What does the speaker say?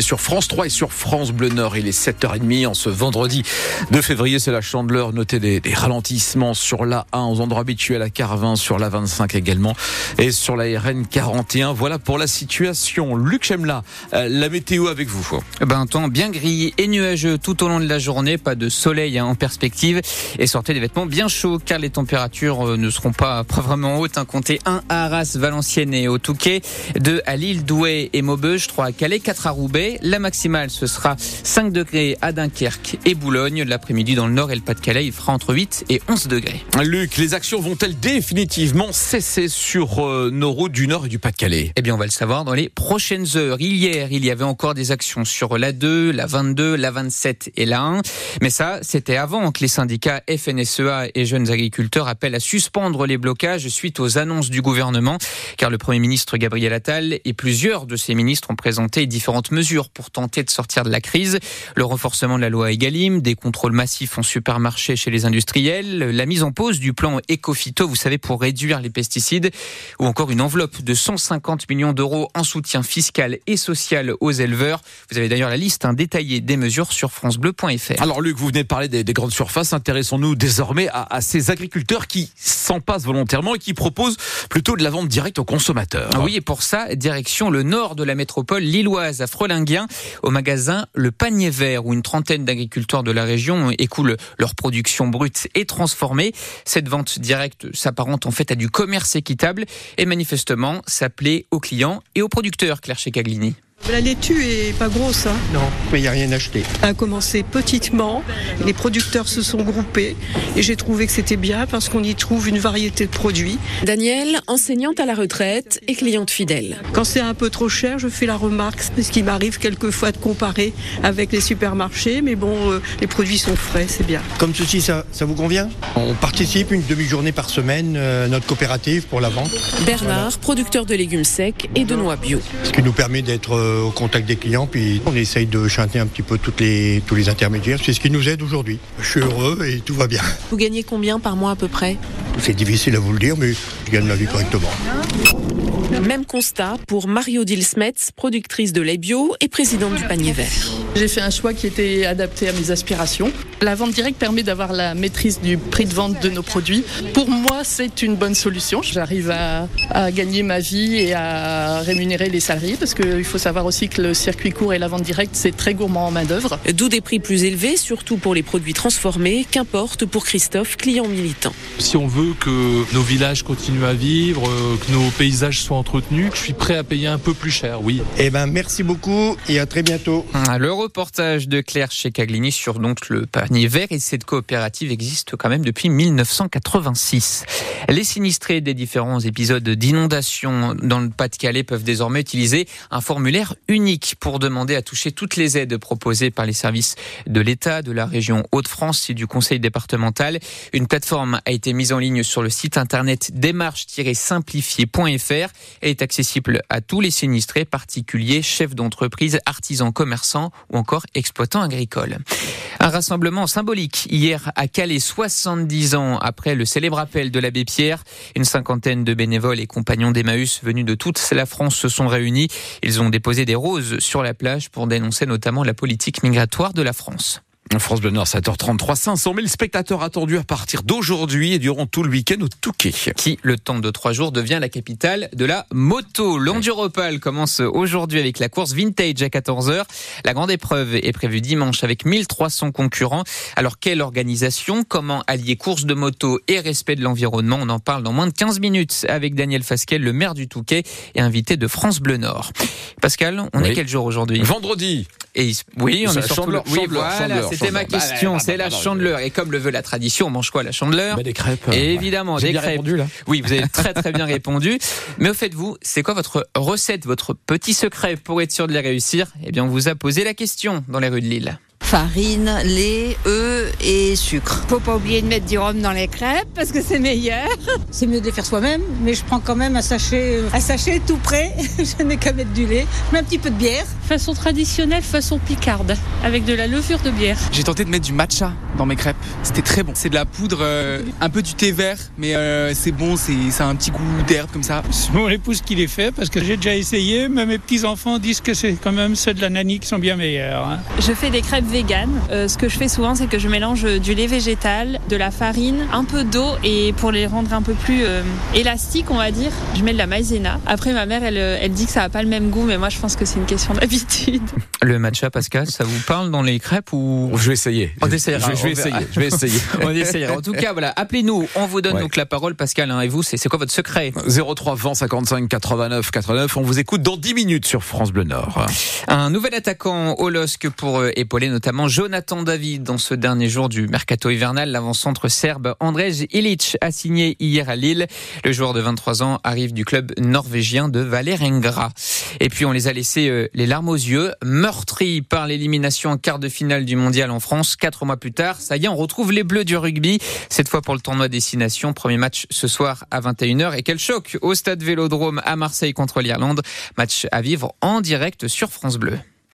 sur France 3 et sur France Bleu Nord. Il est 7h30 en ce vendredi 2 février. C'est la chandeleur. Notez des, des, ralentissements sur la 1 aux endroits habituels à Carvin, sur la 25 également et sur la RN 41. Voilà pour la situation. Luc Chemla, euh, la météo avec vous. Eh ben, un temps bien gris et nuageux tout au long de la journée. Pas de soleil hein, en perspective. Et sortez des vêtements bien chauds car les températures euh, ne seront pas, vraiment hautes. Hein. Comptez 1 à Arras, Valenciennes et au Touquet, 2 à Lille, Douai et Maubeuge, 3 à Calais, 4 à Roubaix. La maximale, ce sera 5 degrés à Dunkerque et Boulogne. L'après-midi, dans le nord et le Pas-de-Calais, il fera entre 8 et 11 degrés. Luc, les actions vont-elles définitivement cesser sur euh, nos routes du nord et du Pas-de-Calais? Eh bien, on va le savoir dans les prochaines heures. Hier, il y avait encore des actions sur la 2, la 22, la 27 et la 1. Mais ça, c'était avant que les syndicats FNSEA et jeunes agriculteurs appellent à suspendre les blocages suite aux annonces du gouvernement. Car le Premier ministre Gabriel Attal et plusieurs de ses ministres ont présenté différentes mesures pour tenter de sortir de la crise. Le renforcement de la loi Egalim, des contrôles massifs en supermarché chez les industriels, la mise en pause du plan Ecofito, vous savez, pour réduire les pesticides, ou encore une enveloppe de 150 millions d'euros en soutien fiscal et social aux éleveurs. Vous avez d'ailleurs la liste hein, détaillée des mesures sur francebleu.fr. Alors Luc, vous venez de parler des, des grandes surfaces. Intéressons-nous désormais à, à, ces agriculteurs qui s'en passent volontairement et qui proposent plutôt de la vente directe aux consommateurs. Oui, et pour ça, direction le nord de la métropole lilloise, à Au magasin Le Panier Vert où une trentaine d'agriculteurs de la région écoulent leur production brute et transformée. Cette vente directe s'apparente en fait à du commerce équitable et manifestement s'appelait aux clients et aux producteurs, Claire Checaglini. La laitue est pas grosse. Hein non, mais il n'y a rien acheté. A commencé petitement, les producteurs se sont groupés et j'ai trouvé que c'était bien parce qu'on y trouve une variété de produits. Danielle, enseignante à la retraite et cliente fidèle. Quand c'est un peu trop cher, je fais la remarque, ce qui m'arrive quelquefois de comparer avec les supermarchés, mais bon, euh, les produits sont frais, c'est bien. Comme ceci, ça, ça vous convient? On participe une demi-journée par semaine euh, à notre coopérative pour la vente. Bernard, voilà. producteur de légumes secs et de noix bio. Ce qui nous permet d'être euh, au contact des clients, puis on essaye de chanter un petit peu toutes les, tous les intermédiaires. C'est ce qui nous aide aujourd'hui. Je suis heureux et tout va bien. Vous gagnez combien par mois à peu près? C'est difficile à vous le dire, mais je gagne ma vie correctement. Même constat pour Mario Dilsmets, productrice de lait bio et présidente du panier vert. J'ai fait un choix qui était adapté à mes aspirations. La vente directe permet d'avoir la maîtrise du prix de vente de nos produits. Pour moi, c'est une bonne solution. J'arrive à, à, gagner ma vie et à rémunérer les salariés parce qu'il faut savoir aussi que le circuit court et la vente directe, c'est très gourmand en main-d'œuvre. D'où des prix plus élevés, surtout pour les produits transformés, qu'importe pour Christophe, client militant. Si on veut que nos villages continuent à vivre, que nos paysages soient entretenu, je suis prêt à payer un peu plus cher, oui. Eh ben, merci beaucoup et à très bientôt. Le reportage de Claire Checaglini sur donc le panier vert et cette coopérative existe quand même depuis 1986. Les sinistrés des différents épisodes d'inondation dans le Pas-de-Calais peuvent désormais utiliser un formulaire unique pour demander à toucher toutes les aides proposées par les services de l'État, de la région Hauts-de-France et du conseil départemental. Une plateforme a été mise en ligne sur le site internet démarche-simplifié.fr elle est accessible à tous les sinistrés, particuliers, chefs d'entreprise, artisans, commerçants ou encore exploitants agricoles. Un rassemblement symbolique hier à Calais, 70 ans après le célèbre appel de l'abbé Pierre. Une cinquantaine de bénévoles et compagnons d'Emmaüs venus de toute la France se sont réunis. Ils ont déposé des roses sur la plage pour dénoncer notamment la politique migratoire de la France. France Bleu Nord, 7h33, 500 000 spectateurs attendus à partir d'aujourd'hui et durant tout le week-end au Touquet. Qui, le temps de trois jours, devient la capitale de la moto. L'Enduropal commence aujourd'hui avec la course Vintage à 14h. La grande épreuve est prévue dimanche avec 1300 concurrents. Alors, quelle organisation? Comment allier course de moto et respect de l'environnement? On en parle dans moins de 15 minutes avec Daniel Fasquel, le maire du Touquet et invité de France Bleu Nord. Pascal, on oui. est quel jour aujourd'hui? Vendredi. Et oui, on est sur chandeleur, oui, voilà, c'était ma question. Bah, c'est bah, la chandeleur. Et comme le veut la tradition, on mange quoi la chandeleur bah, Des crêpes. Et évidemment, J'ai des bien crêpes. répondu, là. Oui, vous avez très très bien répondu. Mais au fait, vous, c'est quoi votre recette, votre petit secret pour être sûr de les réussir? Eh bien, on vous a posé la question dans les rues de Lille. Farine, lait, œufs et sucre. Faut pas oublier de mettre du rhum dans les crêpes parce que c'est meilleur. C'est mieux de les faire soi-même, mais je prends quand même un sachet, un sachet tout prêt. je n'ai qu'à mettre du lait, je mets un petit peu de bière. Façon traditionnelle, façon picarde, avec de la levure de bière. J'ai tenté de mettre du matcha dans mes crêpes. C'était très bon. C'est de la poudre, euh, un peu du thé vert, mais euh, c'est bon, c'est ça a un petit goût d'herbe comme ça. C'est mon épouse qui les fait parce que j'ai déjà essayé, mais mes petits-enfants disent que c'est quand même ceux de la nanny qui sont bien meilleurs. hein. Je fais des crêpes véganes. Euh, ce que je fais souvent, c'est que je mélange du lait végétal, de la farine, un peu d'eau et pour les rendre un peu plus euh, élastiques, on va dire, je mets de la maïzena. Après, ma mère, elle, elle dit que ça a pas le même goût, mais moi, je pense que c'est une question d'habitude. Le matcha, Pascal, ça vous parle dans les crêpes ou Je vais essayer. On essayera. Je, je vais essayer. Je vais essayer. On essayera. En tout cas, voilà, appelez-nous. On vous donne Ouais. donc la parole, Pascal. hein, et vous, c'est c'est quoi votre secret 03 20 55 89 89. On vous écoute dans 10 minutes sur France Bleu Nord. Un nouvel attaquant au LOSC pour euh, épauler notamment Jonathan David dans ce dernier jour du mercato hivernal. L'avant-centre serbe Andrej Ilic a signé hier à Lille. Le joueur de 23 ans arrive du club norvégien de Valerenga. Et puis on les a laissés euh, les larmes aux yeux, meurtris par l'élimination en quart de finale du mondial en France. Quatre mois plus tard, ça y est, on retrouve les Bleus du rugby. Cette fois pour le tournoi Destination. Premier match ce soir à 21h. Et quel choc au stade Vélodrome à Marseille contre l'Irlande. Match à vivre en direct sur France Bleu.